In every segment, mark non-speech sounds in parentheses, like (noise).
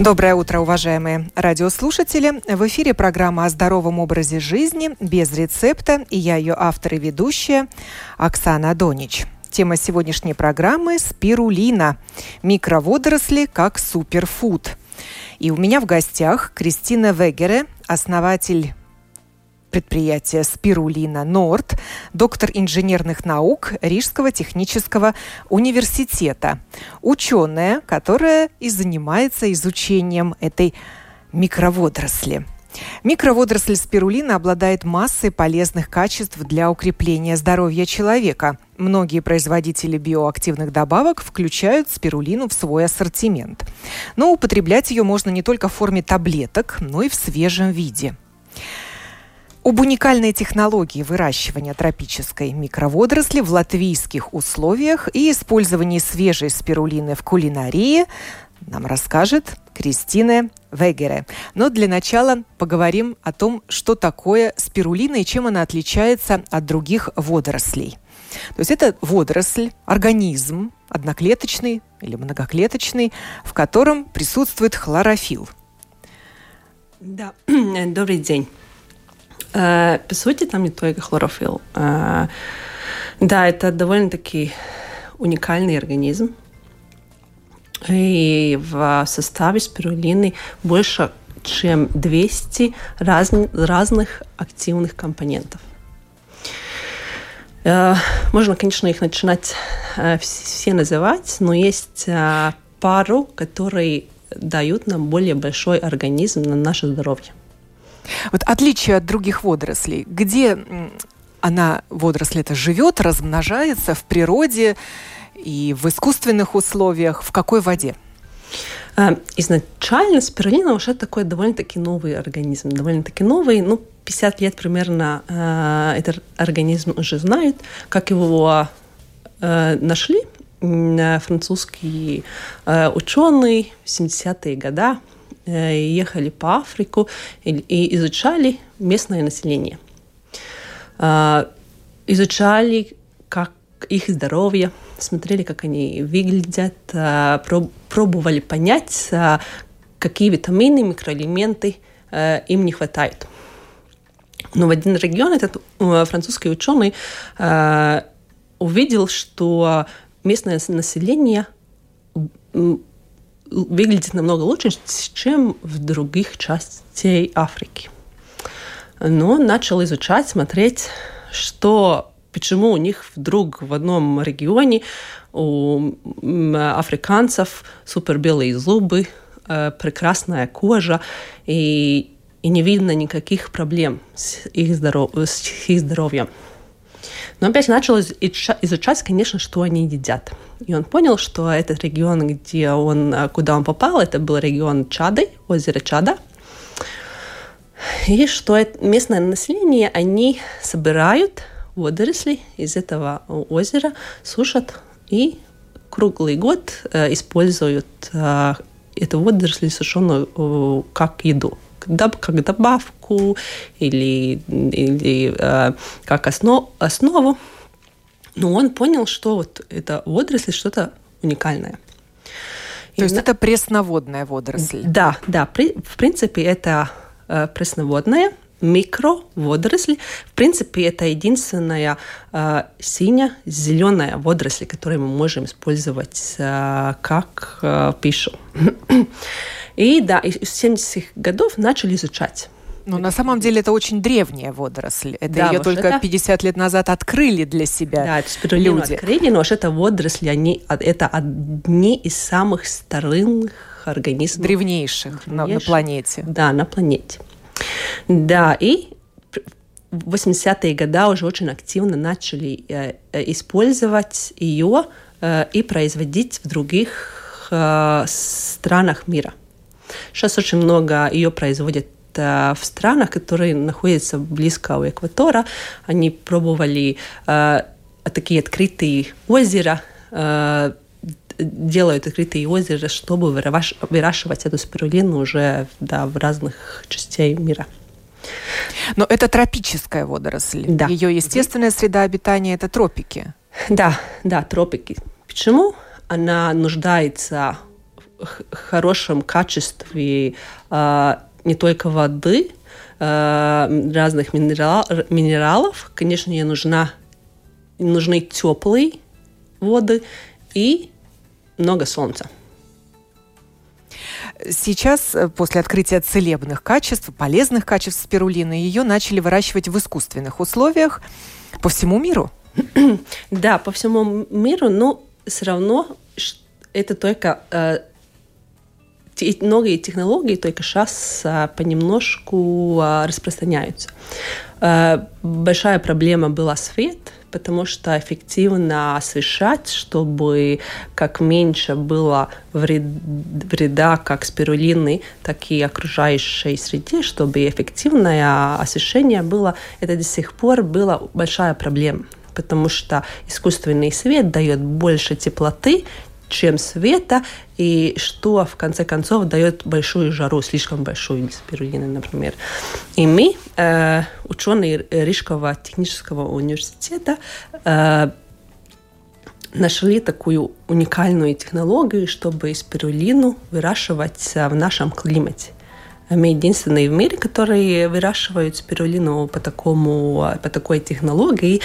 Доброе утро, уважаемые радиослушатели. В эфире программа о здоровом образе жизни без рецепта. И я ее автор и ведущая Оксана Донич. Тема сегодняшней программы – спирулина. Микроводоросли как суперфуд. И у меня в гостях Кристина Вегере, основатель предприятия «Спирулина Норд», доктор инженерных наук Рижского технического университета. Ученая, которая и занимается изучением этой микроводоросли. Микроводоросль спирулина обладает массой полезных качеств для укрепления здоровья человека. Многие производители биоактивных добавок включают спирулину в свой ассортимент. Но употреблять ее можно не только в форме таблеток, но и в свежем виде. Об уникальной технологии выращивания тропической микроводоросли в латвийских условиях и использовании свежей спирулины в кулинарии нам расскажет Кристина Вегере. Но для начала поговорим о том, что такое спирулина и чем она отличается от других водорослей. То есть это водоросль, организм, одноклеточный или многоклеточный, в котором присутствует хлорофилл. Да, (clears throat) добрый день. Э, по сути, там не только хлорофилл. Э, да, это довольно-таки уникальный организм. И в составе спирулины больше чем 200 раз, разных активных компонентов. Э, можно, конечно, их начинать все называть, но есть пару, которые дают нам более большой организм на наше здоровье. Вот отличие от других водорослей, где она, водоросль это живет, размножается в природе и в искусственных условиях, в какой воде? А, изначально спирулина уже такой довольно-таки новый организм, довольно-таки новый, ну, 50 лет примерно э, этот организм уже знает, как его э, нашли французские э, ученые в 70-е годы ехали по Африку и изучали местное население. А, изучали, как их здоровье, смотрели, как они выглядят, а, пробовали понять, а, какие витамины, микроэлементы э, им не хватает. Но в один регион этот э, французский ученый увидел, что местное население выглядит намного лучше, чем в других частях Африки. Но начал изучать, смотреть, что, почему у них вдруг в одном регионе у африканцев супер белые зубы, э, прекрасная кожа и, и не видно никаких проблем с их, здоров, с их здоровьем. Но опять начал изучать, конечно, что они едят. И он понял, что этот регион, где он, куда он попал, это был регион Чады, озеро Чада. И что местное население, они собирают водоросли из этого озера, сушат и круглый год э, используют э, эту водоросли сушеную э, как еду как добавку или, или э, как основ, основу. Но он понял, что вот это водоросль что-то уникальное. То есть на... это пресноводная водоросль? Да, да. При, в принципе, это э, пресноводная микроводоросль. В принципе, это единственная э, синяя-зеленая водоросль, которую мы можем использовать э, как э, пищу. И да, с 70-х годов начали изучать. Но на самом деле это очень древняя водоросль. Это да, ее только это... 50 лет назад открыли для себя да, это люди. открыли, но это водоросли, они, это одни из самых старых организмов. Древнейших, древнейших. На, на планете. Да, на планете. Да, и в 80-е годы уже очень активно начали э, э использовать ее э, и производить в других странах мира. Сейчас очень много ее производят в странах, которые находятся близко у экватора. Они пробовали такие открытые озера, делают открытые озера, чтобы выращивать эту спирулину уже да, в разных частях мира. Но это тропическая водоросль. Да. Ее естественная среда обитания – это тропики. Да, да, тропики. Почему? Она нуждается хорошем качестве э, не только воды, э, разных минерал, минералов, конечно, ей нужна, нужны теплые воды и много солнца. Сейчас, э, после открытия целебных качеств, полезных качеств спирулины, ее начали выращивать в искусственных условиях по всему миру. (clears throat) Да, по всему миру, но все равно это только э, многие технологии только сейчас а, понемножку а, распространяются. А, большая проблема была свет, потому что эффективно освещать, чтобы как меньше было вреда как спирулины, так и окружающей среде, чтобы эффективное освещение было, это до сих пор была большая проблема потому что искусственный свет дает больше теплоты, чем света, и что в конце концов дает большую жару, слишком большую спирулины, например. И мы, э, ученые Рижского технического университета, э, нашли такую уникальную технологию, чтобы спирулину выращивать в нашем климате. Мы единственные в мире, которые выращивают спирулину по, такому, по такой технологии.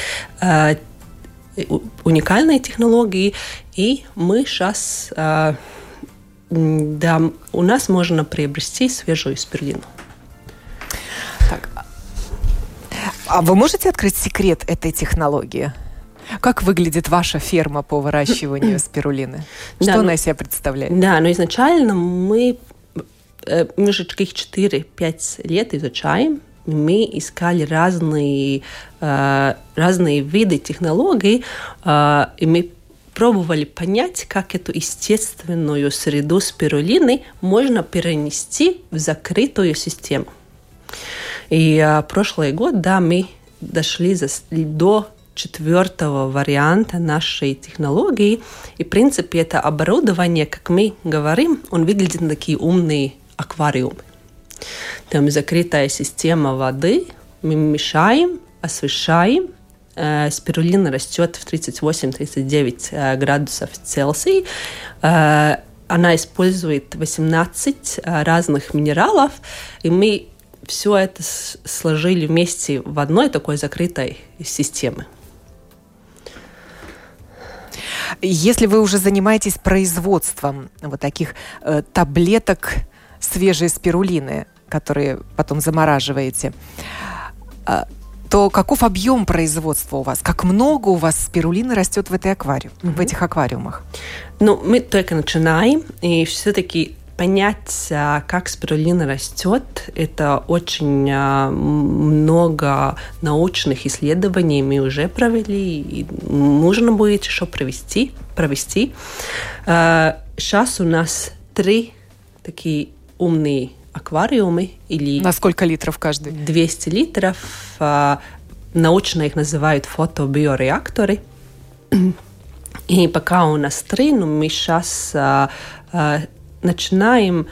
Уникальной технологии, и мы сейчас, а, да, у нас можно приобрести свежую спирулину. Так. А вы можете открыть секрет этой технологии? Как выглядит ваша ферма по выращиванию (clears throat) спирулины? Что да, она ну, из себя представляет? Да, но ну, изначально мы, э, мы же таких 4-5 лет изучаем мы искали разные, э, разные виды технологий, э, и мы пробовали понять, как эту естественную среду спирулины можно перенести в закрытую систему. И а, прошлый год, да, мы дошли за, до четвертого варианта нашей технологии. И, в принципе, это оборудование, как мы говорим, он выглядит на такие умные аквариумы. Там закрытая система воды, мы мешаем, освещаем, э, спирулина растет в 38-39 э, градусов Цельсия. Э, она использует 18 разных минералов, и мы все это сложили вместе в одной такой закрытой системе. Если вы уже занимаетесь производством вот таких э, таблеток свежей спирулины, которые потом замораживаете, а, то каков объем производства у вас? Как много у вас спирулины растет в, этой аквариум, mm-hmm. в этих аквариумах? Ну, мы только начинаем, и все-таки понять, а, как спирулина растет, это очень а, много научных исследований мы уже провели, и нужно будет еще провести. провести. Сейчас у нас три такие умные аквариумы или... На сколько литров каждый? 200 литров. А, научно их называют фотобиореакторы. (clears throat) И пока у нас три, но мы сейчас а, а, начинаем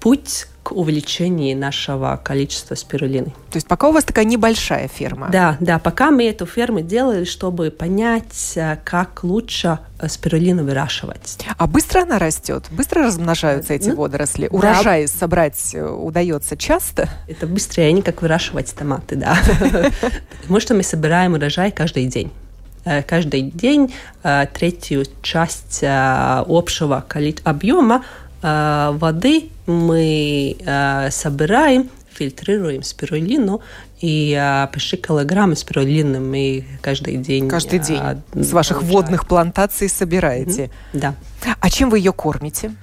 путь к увеличению нашего количества спирулины. То есть пока у вас такая небольшая ферма? Да, да, пока мы эту ферму делали, чтобы понять, э, как лучше э, спирулину выращивать. А быстро она растет? Быстро размножаются эти ну, водоросли? Урожай да. собрать э, удается часто? Это быстрее, не как выращивать томаты, да. (laughs) Потому что мы собираем урожай каждый день каждый день третью часть общего объема воды мы э, собираем, фильтрируем спирулину, и э, почти килограмм спирулины мы каждый день... Каждый день э, с ваших получаем. водных плантаций собираете? Mm-hmm. Да. А чем вы ее кормите?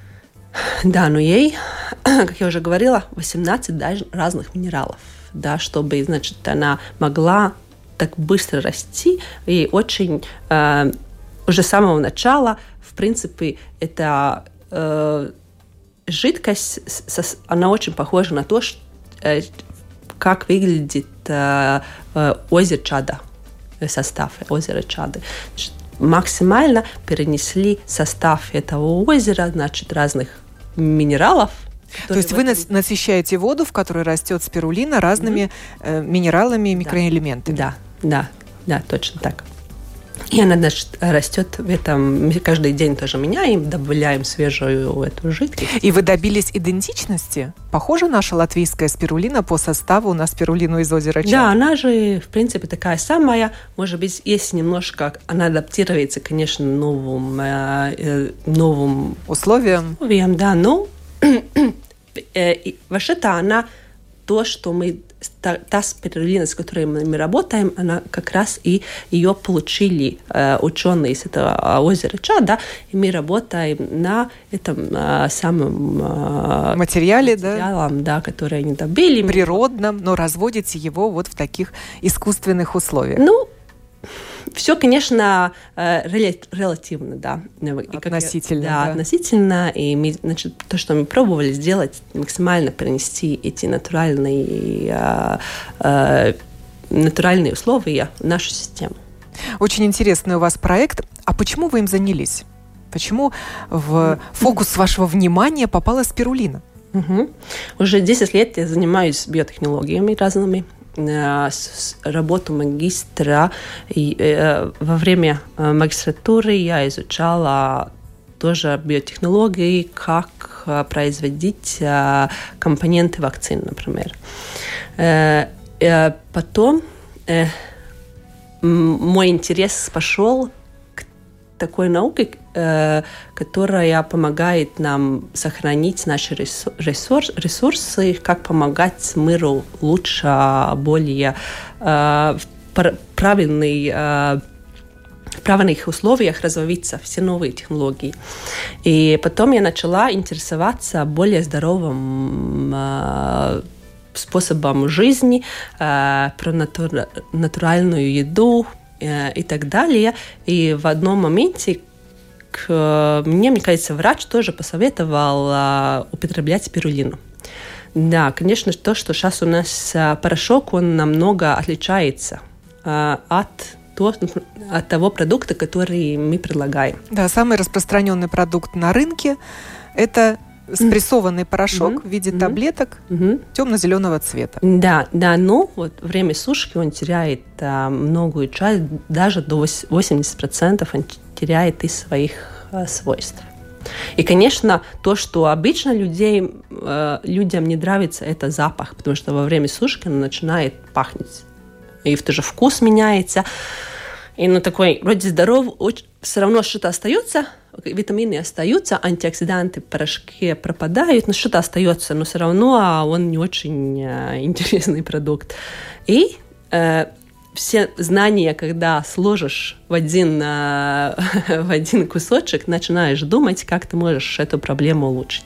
Да, ну ей, (clears throat) как я уже говорила, 18 даже разных минералов, да, чтобы, значит, она могла так быстро расти, и очень э, уже с самого начала, в принципе, это э, жидкость, она очень похожа на то, э, как выглядит э, э, озеро Чада, состав озера Чады. Максимально перенесли состав этого озера, значит, разных минералов, то есть вы этом... насыщаете воду, в которой растет спирулина, разными mm-hmm. э, минералами и микроэлементами. Да, да, да, точно так. И она значит, растет в этом, каждый день тоже меняем, добавляем свежую эту жидкость. И вы добились идентичности? Похожа наша латвийская спирулина по составу на спирулину из озера Чад? Да, она же, в принципе, такая самая. Может быть, есть немножко, она адаптируется, конечно, новым, э, э новым условиям. Условиям, да, но (clears throat) э, вообще-то она то, что мы та, спирулина, с которой мы, работаем, она как раз и ее получили э, ученые из этого а, озера Чада, и мы работаем на этом э, самом э, материале, материалом, да? да, который они добили. Природном, но разводите его вот в таких искусственных условиях. Ну, все, конечно, э, релативно, да. Относительно. да, да, относительно. И мы, значит, то, что мы пробовали сделать, максимально принести эти натуральные, э, э, натуральные условия в нашу систему. Очень интересный у вас проект. А почему вы им занялись? Почему в фокус вашего внимания попала спирулина? Угу. Уже 10 лет я занимаюсь биотехнологиями разными. Э, работу магистра. И, э, во время э, магистратуры я изучала тоже биотехнологии, как производить компоненты вакцин, например. Потом мой интерес пошел такой науки, э, которая помогает нам сохранить наши ресурс, ресурсы, как помогать миру лучше, более э, правильный э, в правильных условиях развиваться все новые технологии. И потом я начала интересоваться более здоровым э, способом жизни, э, про натур, натуральную еду, Э, и так далее. И в одном моменте к мне, мне кажется, врач тоже посоветовал а, употреблять спирулину. Да, конечно, то, что сейчас у нас а, порошок, он намного отличается а, от то, от того продукта, который мы предлагаем. Да, самый распространенный продукт на рынке – это спрессованный порошок mm-hmm. в виде mm-hmm. таблеток mm-hmm. темно-зеленого цвета. Да, да, но вот время сушки он теряет а, многую часть, даже до 80% он теряет из своих а, свойств. И, конечно, то, что обычно людей, э, людям не нравится, это запах, потому что во время сушки он начинает пахнуть. И тоже вкус меняется. И ну такой вроде здоров, все равно что-то остается, витамины остаются, антиоксиданты в порошке пропадают, но что-то остается, но все равно а он не очень э, (laughs) интересный продукт. И э, все знания, когда сложишь в один, э, (laughs) в один кусочек, начинаешь думать, как ты можешь эту проблему улучшить.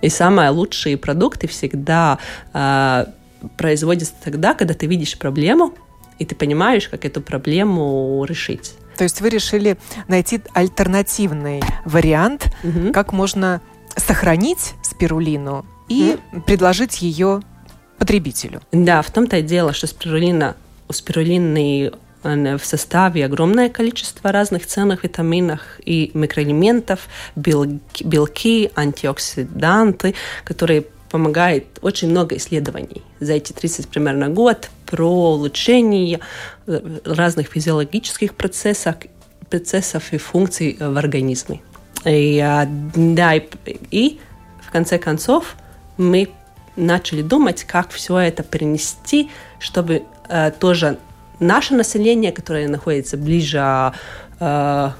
И самые лучшие продукты всегда э, производятся тогда, когда ты видишь проблему, и ты понимаешь, как эту проблему решить. То есть вы решили найти альтернативный вариант, угу. как можно сохранить спирулину и угу. предложить ее потребителю. Да, в том-то и дело, что спирулина, у спирулины в составе огромное количество разных ценных витаминов и микроэлементов, белки, антиоксиданты, которые помогают очень много исследований за эти 30 примерно год про улучшение э, разных физиологических процессов, процессов и функций в организме. И, а, да, и, и в конце концов мы начали думать, как все это перенести, чтобы э, тоже наше население, которое находится ближе э,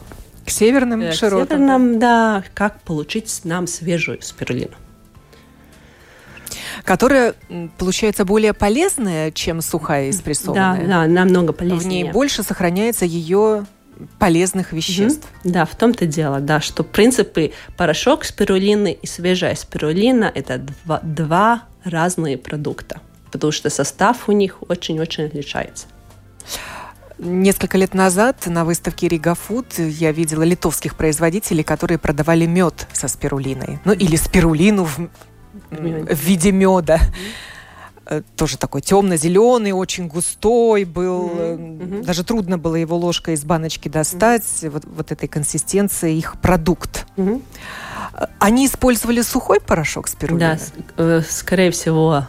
к северным к широтам, северным, да, как получить нам свежую спирулину которая получается более полезная, чем сухая и спрессованная. Да, да, намного полезнее. В ней больше сохраняется ее полезных веществ. Mm-hmm. Да, в том-то дело, да, что в принципе порошок спирулины и свежая спирулина – это два, два разные продукта, потому что состав у них очень-очень отличается. Несколько лет назад на выставке Рига Фуд я видела литовских производителей, которые продавали мед со спирулиной. Ну, или спирулину в в виде меда. Э, тоже такой темно-зеленый, очень густой был. Mm-hmm. Даже трудно было его ложкой из баночки достать. Mm-hmm. Вот, вот этой консистенции их продукт. Mm-hmm. Они использовали сухой порошок спирулины? Да, скорее всего,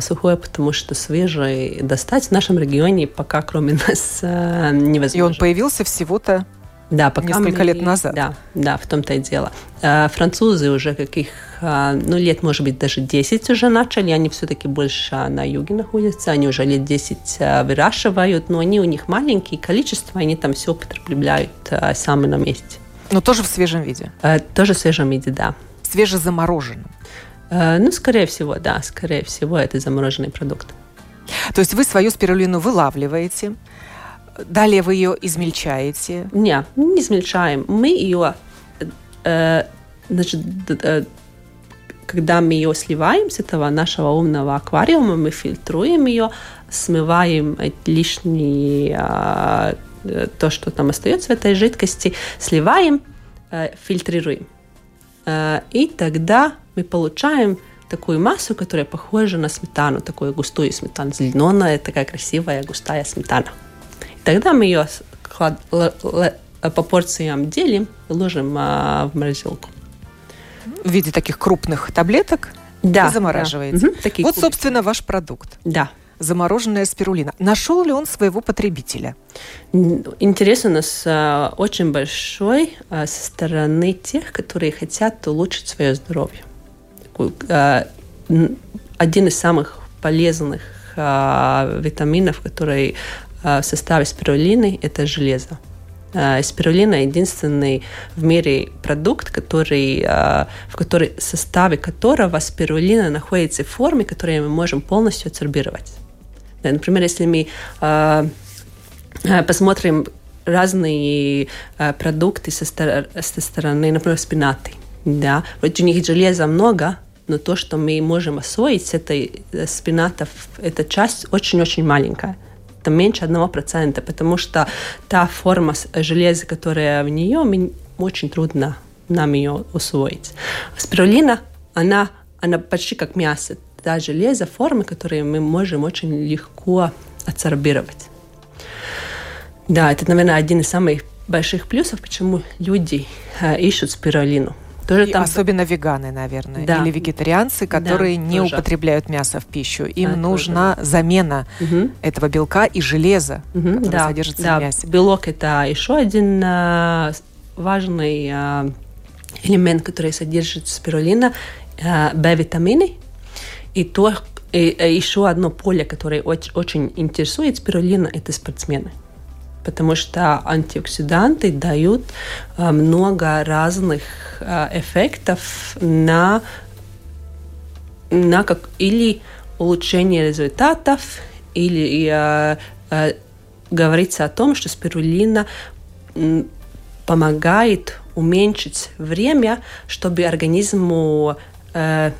сухой, потому что свежий достать в нашем регионе пока кроме (laughs) нас невозможно. И он появился всего-то да, пока несколько мы, лет назад. Да, да, в том-то и дело. Французы уже каких, ну, лет, может быть, даже 10 уже начали, они все-таки больше на юге находятся, они уже лет 10 а, выращивают, но они у них маленькие, количество, они там все употребляют сами на месте. Но тоже в свежем виде? Тоже в свежем виде, да. Свежезамороженном? Ну, скорее всего, да, скорее всего, это замороженный продукт. То есть вы свою спирулину вылавливаете, Далее вы ее измельчаете? Не, не измельчаем. Мы ее, э, значит, э, когда мы ее сливаем с этого нашего умного аквариума, мы фильтруем ее, смываем лишние э, то, что там остается в этой жидкости, сливаем, э, фильтрируем. Э, и тогда мы получаем такую массу, которая похожа на сметану, такую густую сметану, зеленая, такая красивая густая сметана. Тогда мы ее по порциям делим и ложим в морозилку. В виде таких крупных таблеток да, и замораживаете. Да. Угу, вот, кубики. собственно, ваш продукт. Да. Замороженная спирулина. Нашел ли он своего потребителя? Интерес у нас а, очень большой а, со стороны тех, которые хотят улучшить свое здоровье. А, один из самых полезных а, витаминов, который Э, в составе спирулины – это железо. Э, спирулина – единственный в мире продукт, который, в который, составе которого спирулина находится в форме, которую мы можем полностью адсорбировать. Например, если мы посмотрим разные продукты со, со стороны, например, спинаты, да, вот у них железа много, но то, что мы можем освоить с этой спината, эта часть очень-очень маленькая меньше 1%, потому что та форма железа, которая в нее, очень трудно нам ее усвоить. Спирулина, она, она почти как мясо. Та железо, формы, которые мы можем очень легко адсорбировать. Да, это, наверное, один из самых больших плюсов, почему люди э, ищут спирулину. Тоже там... Особенно веганы, наверное, да. или вегетарианцы, которые да, не тоже. употребляют мясо в пищу. Им да, нужна тоже. замена угу. этого белка и железа, угу, которое да, содержится да. в мясе. Белок это еще один а, важный а, элемент, который содержит спирулина, а, B-витамины. И то и, и еще одно поле, которое очень, очень интересует спирулина, это спортсмены. Потому что антиоксиданты дают э, много разных э, эффектов на, на как, или улучшение результатов, или э, э, говорится о том, что спирулина помогает уменьшить время, чтобы организму э,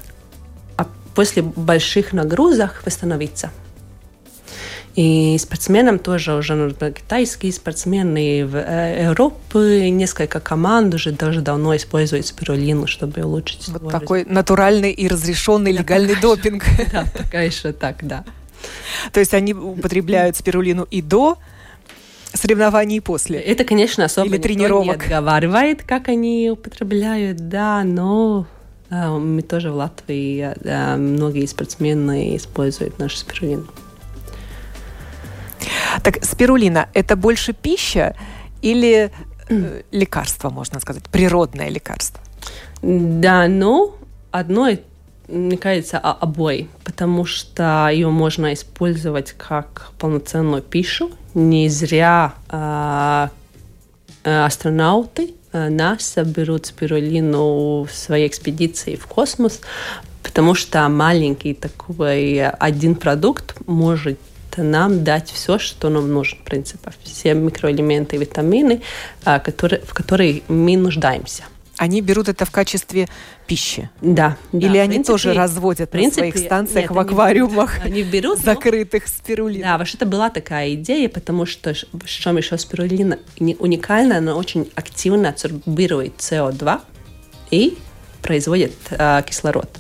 после больших нагрузок восстановиться. И спортсменам тоже уже нужны китайские спортсмены в э, Европе, несколько команд уже даже давно используют спирулину, чтобы улучшить Вот такой натуральный и разрешенный да, легальный допинг. Да, пока еще так, да. (laughs) То есть они употребляют спирулину и до соревнований и после. Это, конечно, особо Или тренировок. не отговаривает, как они употребляют, да, но мы тоже в Латвии, да, многие спортсмены используют нашу спирулину. Так спирулина – это больше пища или э, лекарство, можно сказать, природное лекарство? Да, ну, одно, мне кажется, обои, потому что ее можно использовать как полноценную пищу. Не зря э, астронавты НАСА берут спирулину в своей экспедиции в космос, потому что маленький такой один продукт может нам дать все, что нам нужно, в принципе, все микроэлементы, витамины, а, которые, в которые мы нуждаемся. Они берут это в качестве пищи? Да. Или да, они принципе, тоже разводят принципе, на своих станциях нет, в аквариумах (laughs) они берут, закрытых спирулин? Да, вообще это была такая идея, потому что в чем еще спирулина уникальна, она очень активно абсорбирует СО2 и производит э, кислород.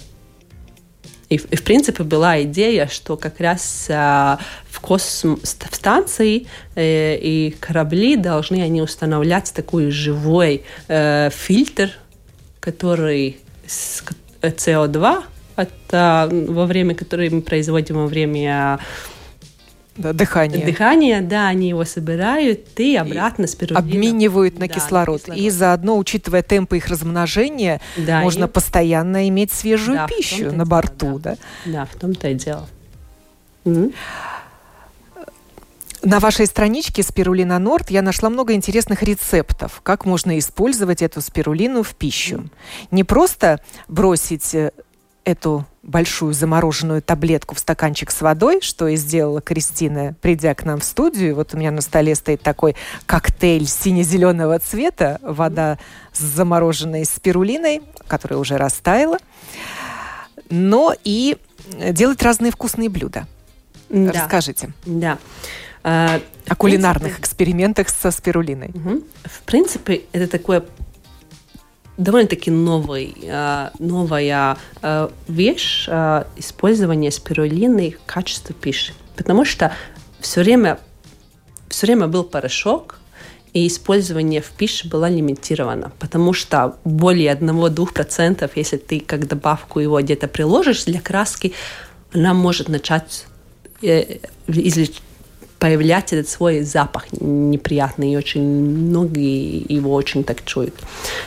И, и в принципе была идея, что как раз а, в космос, в станции э, и корабли должны они устанавливать такой живой э, фильтр, который СО2 от, а, во время, которое мы производим во время да, дыхание. Дыхание, да, они его собирают и обратно спирулина. Обменивают на, да, кислород. кислород. И заодно, учитывая темпы их размножения, да, можно и... постоянно иметь свежую да, пищу на борту. Да, да. да, в том-то и дело. Mm-hmm. На вашей страничке Спирулина Норд я нашла много интересных рецептов, как можно использовать эту спирулину в пищу. Не просто бросить э, эту большую замороженную таблетку в стаканчик с водой, что и сделала Кристина, придя к нам в студию. Вот у меня на столе стоит такой коктейль сине-зеленого цвета, вода с замороженной спирулиной, которая уже растаяла, но и делать разные вкусные блюда. Да. Расскажите. Да. А, О кулинарных принципе, экспериментах со спирулиной. Угу. В принципе, это такое довольно-таки новый, э, новая э, вещь э, использование спирулины в качестве пищи. Потому что все время, все время был порошок, и использование в пище было лимитировано, потому что более 1-2%, если ты как добавку его где-то приложишь для краски, она может начать излеч появлять этот свой запах неприятный, и очень многие его очень так чуют.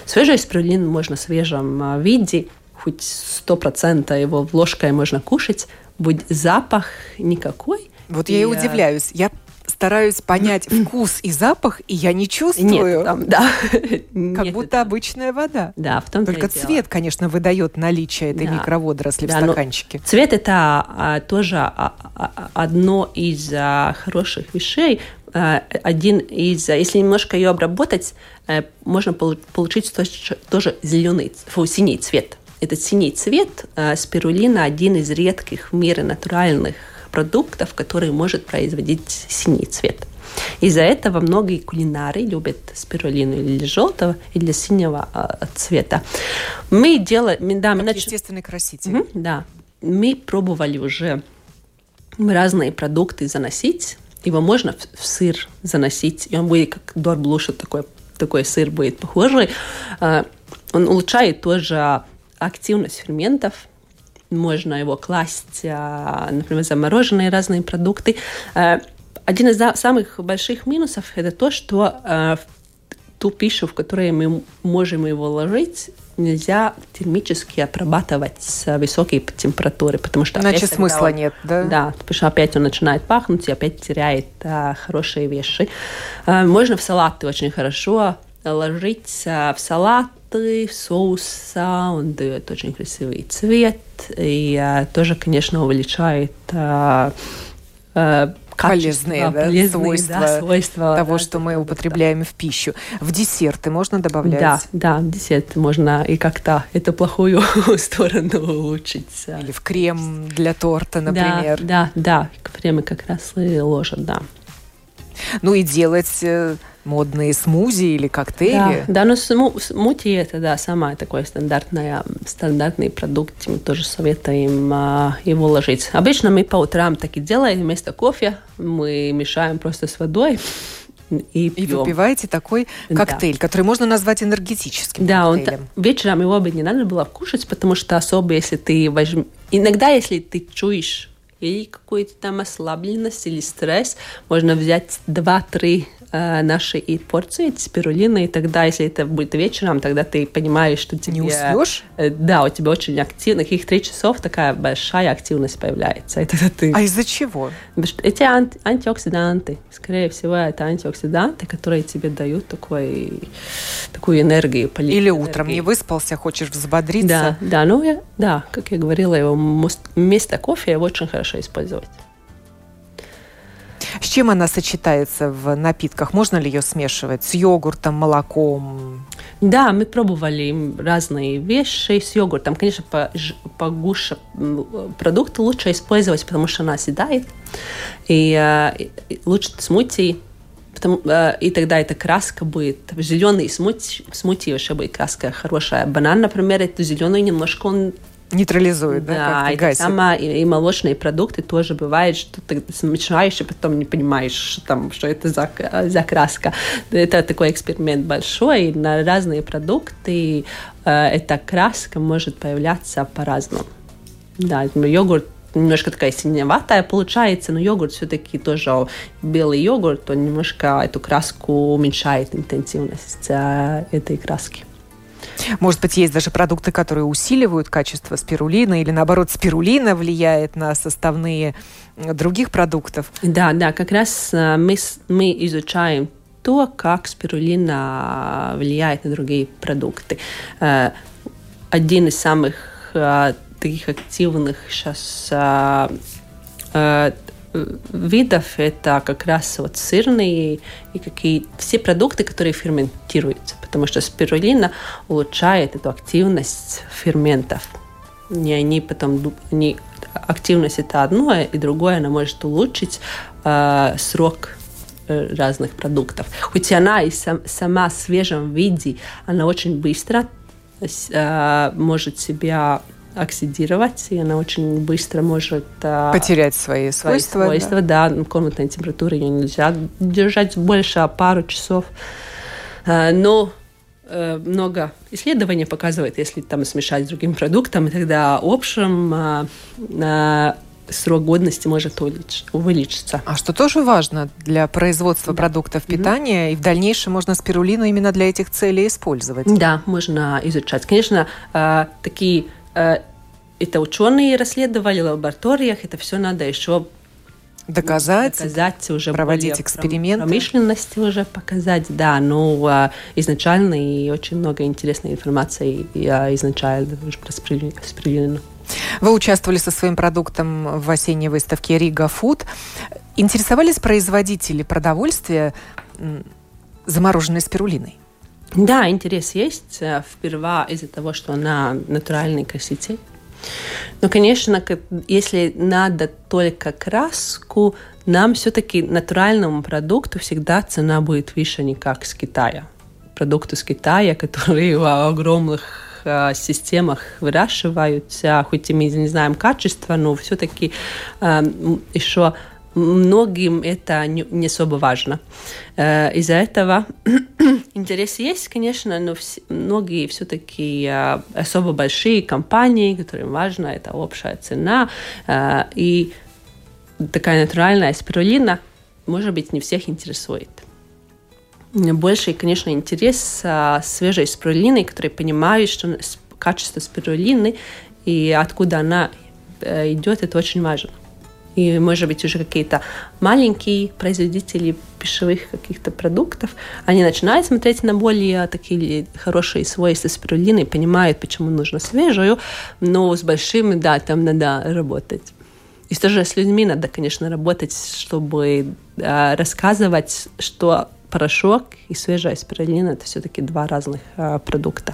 Свежий спирулин можно в свежем а, виде, хоть сто процентов его ложкой можно кушать, будет запах никакой. Вот и, я и а, удивляюсь. Я стараюсь понять (clears throat) вкус и запах, и я не чувствую. Нет, там, да. (laughs) Как Нет, будто это... обычная вода. Да, в том Только цвет, дело. конечно, выдает наличие этой да. микроводоросли да, в стаканчике. Цвет это а, тоже а, а, одно из а, хороших вещей. А, один из, если немножко ее обработать, а, можно получить тоже, зеленый, фу, синий цвет. Этот синий цвет а, спирулина один из редких в мире натуральных продуктов, который может производить синий цвет. Из-за этого многие кулинары любят спирулину или желтого, или синего э, цвета. Мы делаем... Да, мы нач... естественный краситель. Угу, да. Мы пробовали уже разные продукты заносить. Его можно в, сыр заносить, и он будет как дорблуша, такой, такой сыр будет похожий. Э, он улучшает тоже активность ферментов, можно его класть, а, например, замороженные разные продукты. А, один из самых больших минусов это то, что а, ту пищу, в которую мы можем его ложить, нельзя термически обрабатывать с высокой температурой, потому что иначе смысла он, нет, да? Да, потому что опять он начинает пахнуть и опять теряет а, хорошие вещи. А, можно в салаты очень хорошо ложить а, в салат в соуса, он дает очень красивый цвет и а, тоже, конечно, увеличает а, а, полезные, да, полезные свойства, да, свойства того, да, что мы употребляем в пищу. В десерты можно добавлять? Да, да, в десерт можно и как-то эту плохую (laughs) сторону улучшить. Или в крем для торта, например. Да, да, да, кремы как раз и ложат, да. Ну и делать э, модные смузи или коктейли. Да, да но сму смути это да, самое такое стандартное, стандартный продукт. Мы тоже советуем а, его ложить. Обычно мы по утрам так и делаем. Вместо кофе мы мешаем просто с водой. И, и выпиваете такой коктейль, да. который можно назвать энергетическим да, коктейлем. Он, вечером его бы не надо было кушать, потому что особо если ты возьмешь... Иногда, если ты чуешь или какую-то там ослабленность или стресс, можно взять 2-3 э, наши и порции спирулины, и тогда, если это будет вечером, тогда ты понимаешь, что тебе... Не уснешь? Э, да, у тебя очень активно, каких три часов такая большая активность появляется. (laughs) И тогда ты... А из-за чего? Эти анти антиоксиданты, скорее всего, это антиоксиданты, которые тебе дают такой, такую энергию. Или утром не выспался, хочешь взбодриться. Да, да, ну, я, да, как я говорила, его вместо кофе его очень хорошо использовать. С чем она сочетается в напитках? Можно ли ее смешивать с йогуртом, молоком? Да, мы пробовали разные вещи с йогуртом. Конечно, погуще продукт лучше использовать, потому что она оседает. И, э, и лучше смути Потому, э, и тогда эта краска будет зеленый смути, смути вообще будет краска хорошая. Банан, например, эту зеленую немножко он Нейтрализует, да? Да, и так само и, и молочные продукты тоже бывает, что ты смешаешь и потом не понимаешь, там, что это за, за краска. Это такой эксперимент большой, на разные продукты э, эта краска может появляться по-разному. Да, йогурт немножко такая синеватая получается, но йогурт все-таки тоже белый йогурт, он немножко эту краску уменьшает интенсивность э, этой краски. Может быть, есть даже продукты, которые усиливают качество спирулины, или наоборот, спирулина влияет на составные других продуктов. Да, да, как раз э, мы, мы изучаем то, как спирулина влияет на другие продукты. Э, один из самых таких активных сейчас видов это как раз вот сырные и какие все продукты, которые ферментируются, потому что спирулина улучшает эту активность ферментов. И они потом они, активность это одно, и другое она может улучшить э, срок э, разных продуктов. Хоть она и сам, сама в свежем виде, она очень быстро э, может себя оксидировать, и она очень быстро может а, потерять свои свойства. Свои свойства, да. да. Комнатной температуры ее нельзя держать больше пару часов. А, но э, много исследований показывает, если там смешать с другим продуктом, тогда в общем а, срок годности может увеличиться. А что тоже важно для производства да. продуктов питания, mm-hmm. и в дальнейшем можно спирулину именно для этих целей использовать? Да, можно изучать. Конечно, такие это ученые расследовали в лабораториях, это все надо еще доказать, доказать уже проводить эксперименты. Промышленности уже показать, да, но а, изначально и очень много интересной информации я изначально уже распределено. Вы участвовали со своим продуктом в осенней выставке Рига Фуд. Интересовались производители продовольствия замороженной спирулиной? Да, интерес есть. Э, впервые из-за того, что она натуральный краситель. Но, конечно, если надо только краску, нам все-таки натуральному продукту всегда цена будет выше, не как с Китая. Продукты с Китая, которые в огромных э, системах выращиваются, хоть и мы не знаем качества, но все-таки э, еще многим это не, особо важно. Э, из-за этого (clears throat) интерес есть, конечно, но многие все-таки э, особо большие компании, которым важно это общая цена, э, и такая натуральная спирулина, может быть, не всех интересует. Больше, конечно, интерес свежей спирулины, которые понимают, что качество спирулины и откуда она идет, это очень важно и, может быть, уже какие-то маленькие производители пищевых каких-то продуктов, они начинают смотреть на более такие хорошие свойства спирулины понимают, почему нужно свежую, но с большими, да, там надо работать. И тоже с людьми надо, конечно, работать, чтобы э, рассказывать, что порошок и свежая спирулина – это все-таки два разных э, продукта.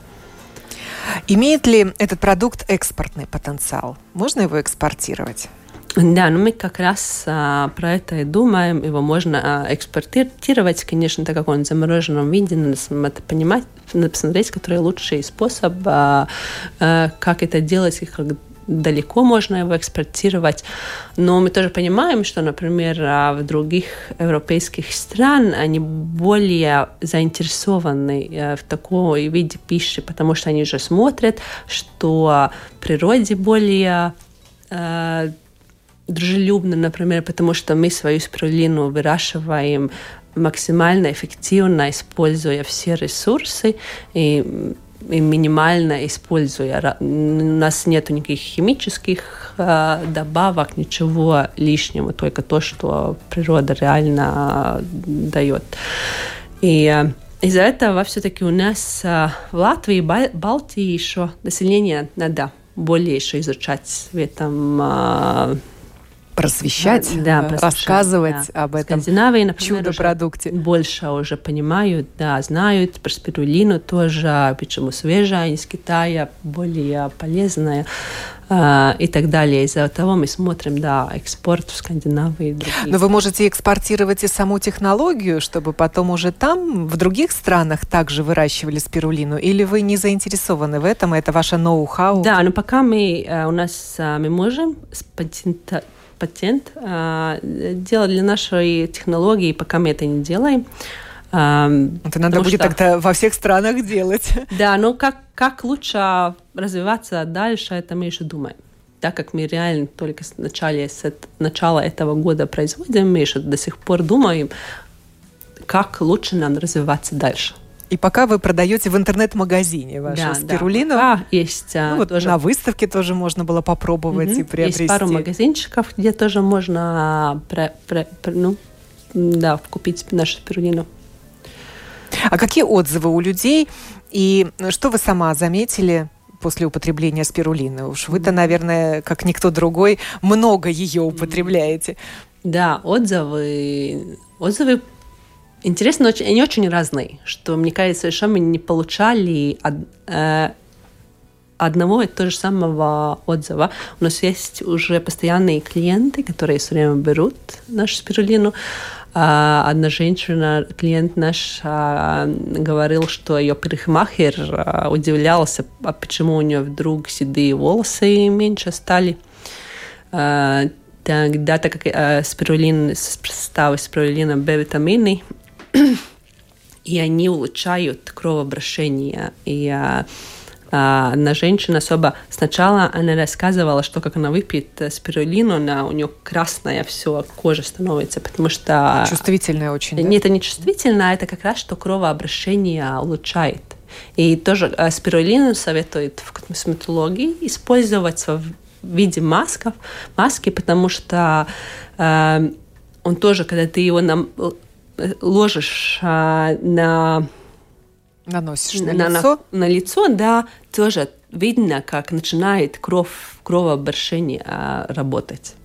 Имеет ли этот продукт экспортный потенциал? Можно его экспортировать? Да, ну мы как раз а, про это и думаем. Его можно а, экспортировать, конечно, так как он в замороженном виде, надо это понимать, надо посмотреть, который лучший способ, а, а, как это делать и как далеко можно его экспортировать. Но мы тоже понимаем, что, например, а, в других европейских стран они более заинтересованы э, в таком виде пищи, потому что они уже смотрят, что природе более э, дружелюбно, например, потому что мы свою спирулину выращиваем максимально эффективно, используя все ресурсы и, и минимально используя. У нас нет никаких химических э, добавок, ничего лишнего, только то, что природа реально дает. И э, из-за этого все-таки у нас э, в Латвии и Балтии еще население надо более еще изучать в этом просвещать, да, да, рассказывать да. об этом чудо-продукте. Больше уже понимают, да, знают про спирулину тоже, почему свежая из Китая, более полезная э, и так далее. Из-за того мы смотрим, да, экспорт в Скандинавию и другие. Но вы можете экспортировать и саму технологию, чтобы потом уже там, в других странах также выращивали спирулину? Или вы не заинтересованы в этом? Это ваше ноу-хау? Да, но пока мы, э, у нас э, мы можем патентовать патент э, делать для нашей технологии, пока мы это не делаем. Это надо будет что... тогда во всех странах делать. (laughs) Да, но как, как лучше развиваться дальше, это мы еще думаем. Так как мы реально только с начала, с начала этого года производим, мы еще до сих пор думаем, как лучше нам развиваться дальше. И пока вы продаете в интернет-магазине вашу да, спирулину. Да, есть. А, ну, вот тоже. На выставке тоже можно было попробовать угу. и приобрести. Есть пару магазинчиков, где тоже можно про, про, про, ну, да, купить нашу спирулину. А какие отзывы у людей? И что вы сама заметили после употребления спирулины? Уж вы-то, наверное, как никто другой, много ее употребляете. Да, отзывы, отзывы Интересно, они очень разные, что, мне кажется, еще мы не получали од, э, одного и того же самого отзыва. У нас есть уже постоянные клиенты, которые все время берут нашу спирулину. А одна женщина, клиент наш, а, говорил, что ее парикмахер а, удивлялся, почему у нее вдруг седые волосы меньше стали. Тогда, так как а, спирулин, состав спирулина Б-витамины, и они улучшают кровообращение. И а, а, одна женщина особо сначала она рассказывала, что как она выпьет спирулину, она, у нее красная все, кожа становится, потому что... Чувствительная очень, да? Нет, это не чувствительно, а это как раз, что кровообращение улучшает. И тоже э, спирулину советуют в косметологии использовать в виде масков, маски, потому что э, он тоже, когда ты его нам, ложишь а, на наносишь на, на лицо, на, на лицо, да, тоже видно, как начинает кровь, кровообращение а, работать.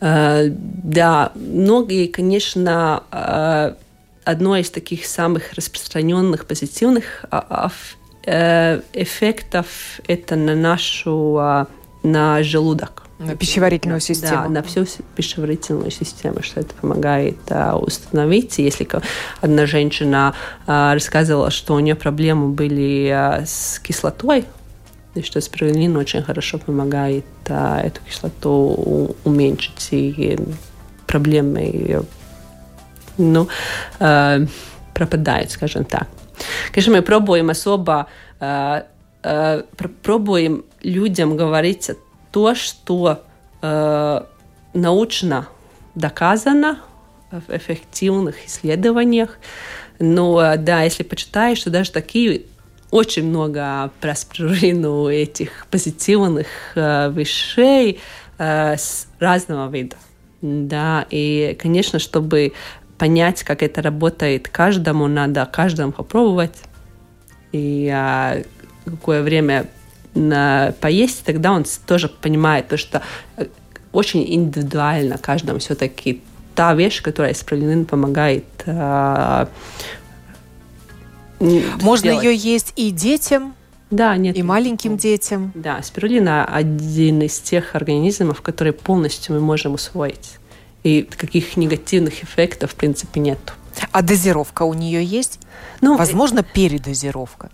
А, да, многие, конечно, а, одно из таких самых распространенных позитивных а, а, эффектов это на нашу а, на желудок. На пищеварительную систему. Да, на всю пищеварительную систему, что это помогает а, установить. Если одна женщина а, рассказывала, что у нее проблемы были а, с кислотой, и что спирулин очень хорошо помогает а, эту кислоту уменьшить и проблемы ну, а, пропадают, скажем так. Конечно, мы пробуем особо а, а, пробуем людям говорить то, что э, научно доказано в эффективных исследованиях. Но да, если почитаешь, что даже такие очень много про спирулину этих позитивных э, вещей э, с разного вида. Да, и, конечно, чтобы понять, как это работает каждому, надо каждому попробовать. И а, какое время поесть, тогда он тоже понимает, то, что э, очень индивидуально каждому все-таки та вещь, которая спирулин помогает э, Можно сделать. ее есть и детям, да, нет. И маленьким детям. Да, спирулина один из тех организмов, которые полностью мы можем усвоить. И каких негативных эффектов, в принципе, нет. А дозировка у нее есть? Ну, Возможно, передозировка.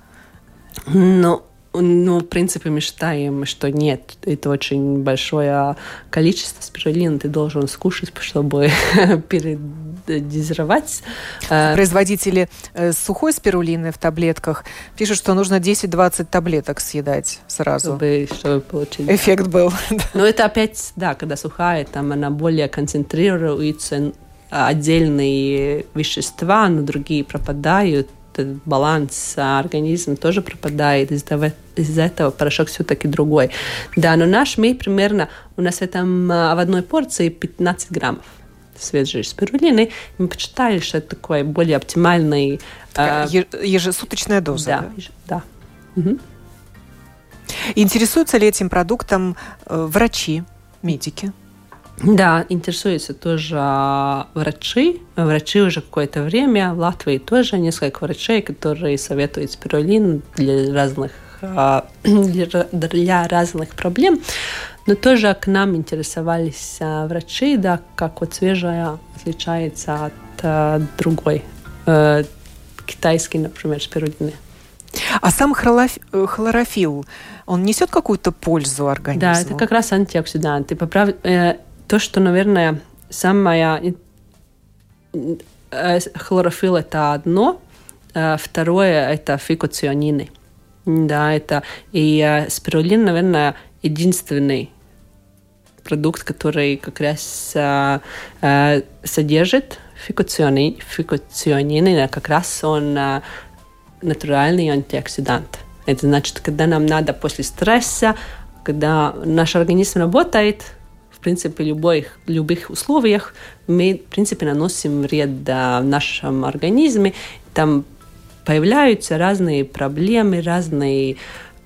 Ну, ну, в принципе, мы считаем, что нет, это очень большое количество спирулины ты должен скушать, чтобы (laughs) передозировать. Э, Производители э, сухой спирулины в таблетках пишут, что нужно 10-20 таблеток съедать сразу. Чтобы, чтобы получить. Эффект был. (laughs) Но это опять, да, когда сухая, там она более концентрируется, отдельные вещества, но другие пропадают, этот баланс организма тоже пропадает, из-за этого, из этого порошок все-таки другой. Да, но наш мы примерно, у нас в, этом, а, в одной порции 15 граммов свежей спирулины. Мы почитали, что это такой более оптимальный... Такая э, ежесуточная доза. Да, да. да. Угу. Интересуются ли этим продуктом э, врачи, медики? Да, интересуются тоже врачи. Врачи уже какое-то время. В Латвии тоже несколько врачей, которые советуют спирулин для разных, а, (clears throat) для разных проблем. Но тоже к нам интересовались а, врачи, да, как вот свежая отличается от а, другой э, китайской, например, спирулины. А сам э, хлорофилл, он несет какую-то пользу организму? Да, это как раз антиоксиданты. Поправ... То, что, наверное, самое... Хлорофилл – это одно, второе – это фикоционины. Да, это... И спирулин, наверное, единственный продукт, который как раз содержит фикоционины, фикоционины как раз он натуральный антиоксидант. Это значит, когда нам надо после стресса, когда наш организм работает, принципе, любых, любых условиях, мы, в принципе, наносим вред в нашем организме. Там появляются разные проблемы, разные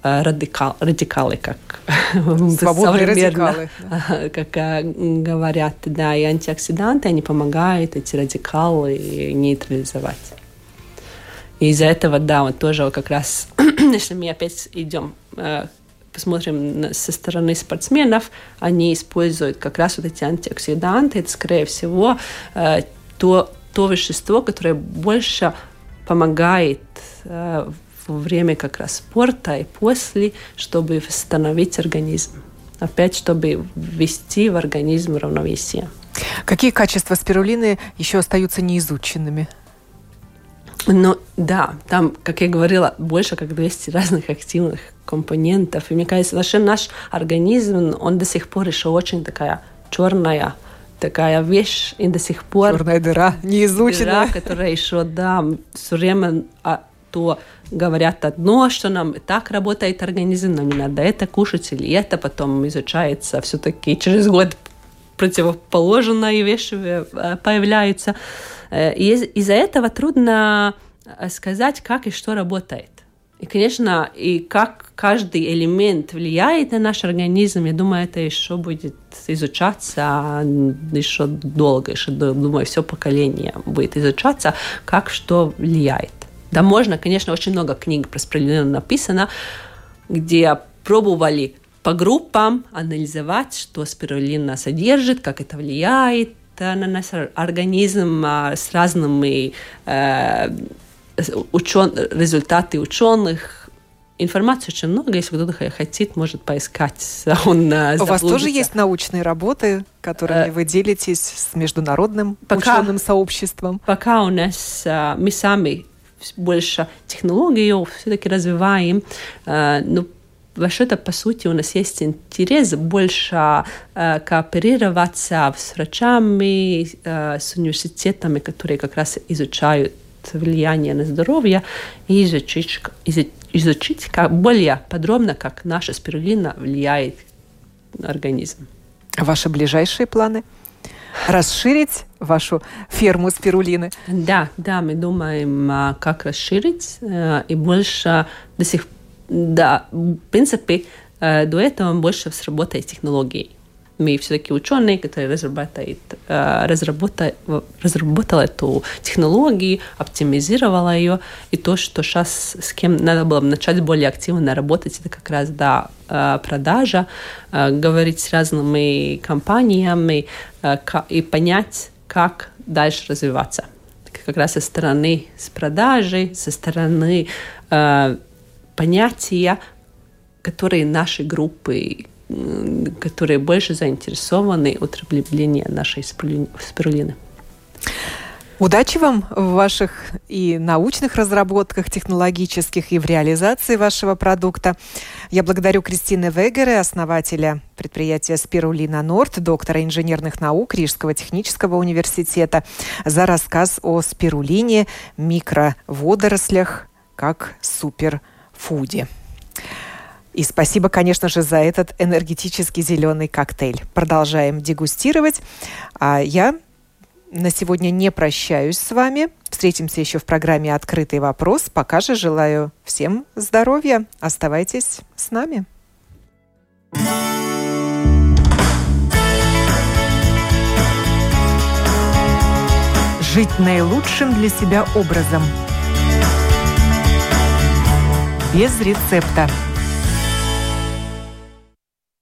э, радикал, радикалы, как (laughs) Свободные радикалы. (laughs) как э, говорят, да, и антиоксиданты, они помогают эти радикалы нейтрализовать. И из-за этого, да, вот тоже как раз, (clears throat) если мы опять идем э, посмотрим со стороны спортсменов, они используют как раз вот эти антиоксиданты. Это, скорее всего, э, то, то вещество, которое больше помогает э, во время как раз спорта и после, чтобы восстановить организм. Опять, чтобы ввести в организм равновесие. Какие качества спирулины еще остаются неизученными? Ну да, там, как я говорила, больше как 200 разных активных компонентов. И мне кажется, вообще наш организм, он до сих пор еще очень такая черная, такая вещь, и до сих пор... Черная дыра, неизученная. Дыра, которая еще, да, все время а, то говорят одно, что нам так работает организм, нам не надо это кушать или это, потом изучается все-таки через год противоположные вещи э, появляются. Э, и из-за этого трудно э, сказать, как и что работает. И, конечно, и как каждый элемент влияет на наш организм, я думаю, это еще будет изучаться еще долго, еще, думаю, все поколение будет изучаться, как что влияет. Да, можно, конечно, очень много книг про справедливо написано, где пробовали по группам анализовать, что спирулина содержит, как это влияет, на наш организм с разными э, учен... результаты ученых. Информации очень много, если кто-то хотит, может поискать. (laughs) Он э, У вас тоже есть научные работы, которыми э, вы делитесь с международным пока, ученым сообществом? Пока у нас э, мы сами больше технологию все-таки развиваем, но вообще-то, по сути, у нас есть интерес больше э, кооперироваться с врачами, э, с университетами, которые как раз изучают влияние на здоровье, и изучить, изучить как, более подробно, как наша спирулина влияет на организм. Ваши ближайшие планы? расширить вашу ферму спирулины? Да, да, мы думаем, а, как расширить э, и больше до сих да, в принципе, э, до этого больше сработает технологии. Мы все-таки ученые, которые разрабатывают, разработали, разработал эту технологию, оптимизировала ее. И то, что сейчас с кем надо было начать более активно работать, это как раз да, продажа, говорить с разными компаниями и понять, как дальше развиваться. Как раз со стороны с продажи, со стороны понятия, которые наши группы, которые больше заинтересованы в употреблении нашей спирулины. Удачи вам в ваших и научных разработках, технологических, и в реализации вашего продукта. Я благодарю Кристины Вегере, основателя предприятия «Спирулина Норд», доктора инженерных наук Рижского технического университета, за рассказ о спирулине, микроводорослях как супер фуде. И спасибо, конечно же, за этот энергетический зеленый коктейль. Продолжаем дегустировать. А я на сегодня не прощаюсь с вами. Встретимся еще в программе «Открытый вопрос». Пока же желаю всем здоровья. Оставайтесь с нами. Жить наилучшим для себя образом. Без рецепта.